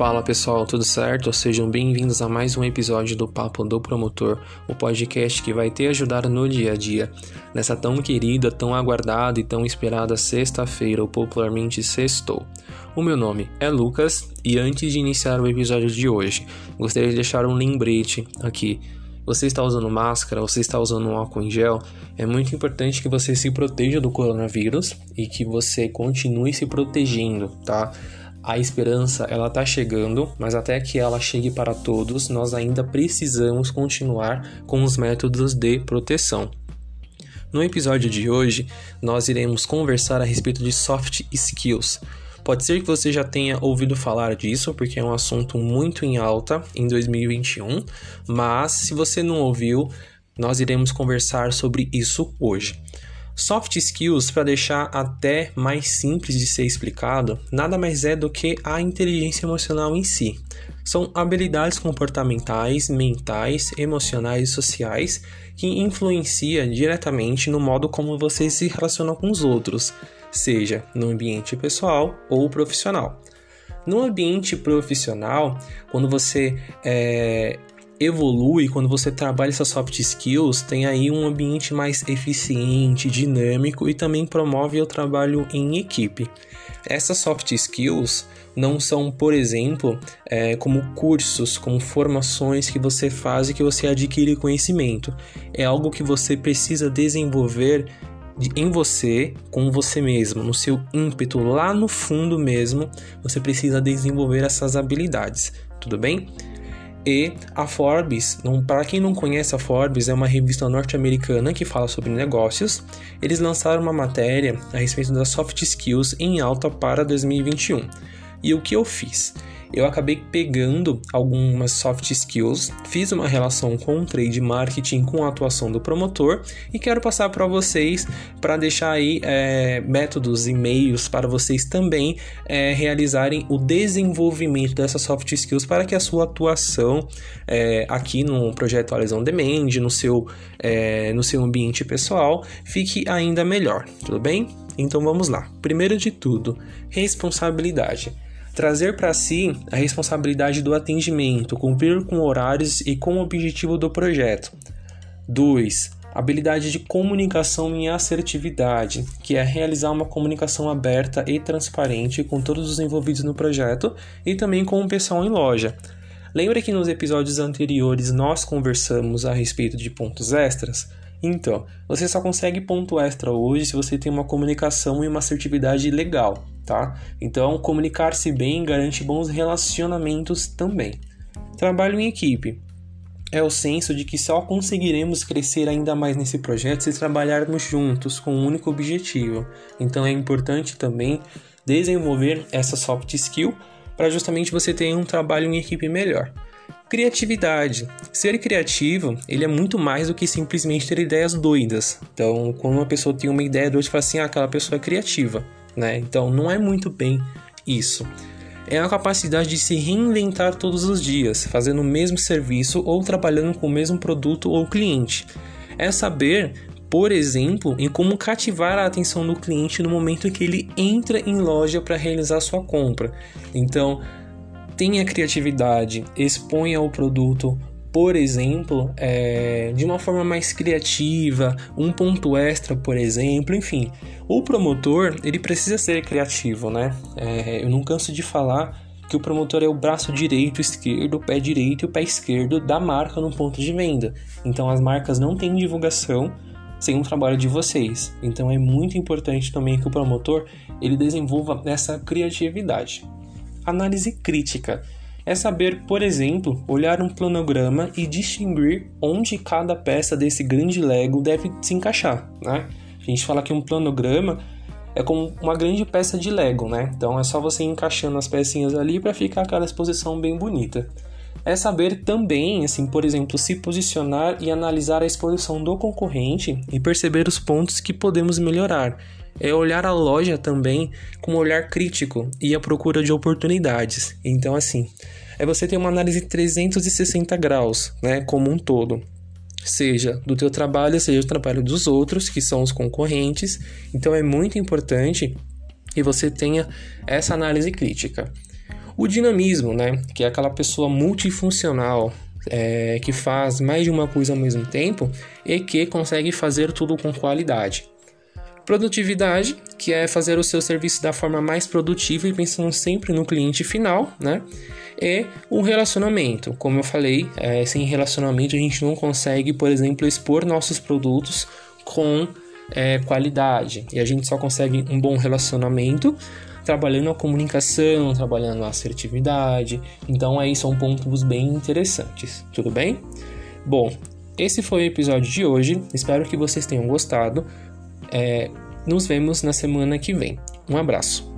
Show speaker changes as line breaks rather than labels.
Fala pessoal, tudo certo? Sejam bem-vindos a mais um episódio do Papo do Promotor, o podcast que vai te ajudar no dia a dia, nessa tão querida, tão aguardada e tão esperada sexta-feira, ou popularmente sextou. O meu nome é Lucas e antes de iniciar o episódio de hoje, gostaria de deixar um lembrete aqui. Você está usando máscara, você está usando um álcool em gel, é muito importante que você se proteja do coronavírus e que você continue se protegendo, tá? A esperança ela tá chegando, mas até que ela chegue para todos, nós ainda precisamos continuar com os métodos de proteção. No episódio de hoje, nós iremos conversar a respeito de soft skills. Pode ser que você já tenha ouvido falar disso, porque é um assunto muito em alta em 2021, mas se você não ouviu, nós iremos conversar sobre isso hoje. Soft skills, para deixar até mais simples de ser explicado, nada mais é do que a inteligência emocional em si. São habilidades comportamentais, mentais, emocionais e sociais que influenciam diretamente no modo como você se relaciona com os outros, seja no ambiente pessoal ou profissional. No ambiente profissional, quando você é, evolui, quando você trabalha essas soft skills, tem aí um ambiente mais eficiente, dinâmico e também promove o trabalho em equipe. Essas soft skills não são, por exemplo, é, como cursos, como formações que você faz e que você adquire conhecimento. É algo que você precisa desenvolver em você, com você mesmo, no seu ímpeto, lá no fundo mesmo, você precisa desenvolver essas habilidades, tudo bem? E a Forbes, para quem não conhece a Forbes, é uma revista norte-americana que fala sobre negócios. Eles lançaram uma matéria a respeito das soft skills em alta para 2021. E o que eu fiz? Eu acabei pegando algumas soft skills, fiz uma relação com o trade marketing com a atuação do promotor e quero passar para vocês para deixar aí é, métodos e meios para vocês também é, realizarem o desenvolvimento dessas soft skills para que a sua atuação é, aqui no projeto Horizon Demand, no seu, é, no seu ambiente pessoal, fique ainda melhor, tudo bem? Então vamos lá. Primeiro de tudo, responsabilidade. Trazer para si a responsabilidade do atendimento, cumprir com horários e com o objetivo do projeto. 2. Habilidade de comunicação e assertividade, que é realizar uma comunicação aberta e transparente com todos os envolvidos no projeto e também com o pessoal em loja. Lembra que nos episódios anteriores nós conversamos a respeito de pontos extras? Então, você só consegue ponto extra hoje se você tem uma comunicação e uma assertividade legal, tá? Então, comunicar-se bem garante bons relacionamentos também. Trabalho em equipe é o senso de que só conseguiremos crescer ainda mais nesse projeto se trabalharmos juntos com um único objetivo. Então, é importante também desenvolver essa soft skill para justamente você ter um trabalho em equipe melhor. Criatividade. Ser criativo, ele é muito mais do que simplesmente ter ideias doidas. Então, quando uma pessoa tem uma ideia doida, fala assim, ah, aquela pessoa é criativa, né? Então, não é muito bem isso. É a capacidade de se reinventar todos os dias, fazendo o mesmo serviço ou trabalhando com o mesmo produto ou cliente. É saber por exemplo, em como cativar a atenção do cliente no momento em que ele entra em loja para realizar sua compra. Então, tenha criatividade, exponha o produto, por exemplo, é, de uma forma mais criativa, um ponto extra, por exemplo, enfim. O promotor, ele precisa ser criativo, né? É, eu não canso de falar que o promotor é o braço direito, esquerdo, o pé direito e o pé esquerdo da marca no ponto de venda. Então as marcas não têm divulgação sem o trabalho de vocês. Então é muito importante também que o promotor ele desenvolva essa criatividade. Análise crítica é saber, por exemplo, olhar um planograma e distinguir onde cada peça desse grande Lego deve se encaixar, né? A gente fala que um planograma é como uma grande peça de Lego, né? Então é só você encaixando as pecinhas ali para ficar aquela exposição bem bonita. É saber também, assim, por exemplo, se posicionar e analisar a exposição do concorrente e perceber os pontos que podemos melhorar é olhar a loja também com um olhar crítico e a procura de oportunidades. Então, assim, é você ter uma análise 360 graus, né, como um todo. Seja do teu trabalho, seja do trabalho dos outros, que são os concorrentes. Então, é muito importante que você tenha essa análise crítica. O dinamismo, né? Que é aquela pessoa multifuncional, é, que faz mais de uma coisa ao mesmo tempo e que consegue fazer tudo com qualidade. Produtividade, que é fazer o seu serviço da forma mais produtiva e pensando sempre no cliente final, né? E o relacionamento, como eu falei, é, sem relacionamento a gente não consegue, por exemplo, expor nossos produtos com é, qualidade. E a gente só consegue um bom relacionamento trabalhando a comunicação, trabalhando a assertividade. Então aí são pontos bem interessantes, tudo bem? Bom, esse foi o episódio de hoje. Espero que vocês tenham gostado. É, nos vemos na semana que vem. Um abraço.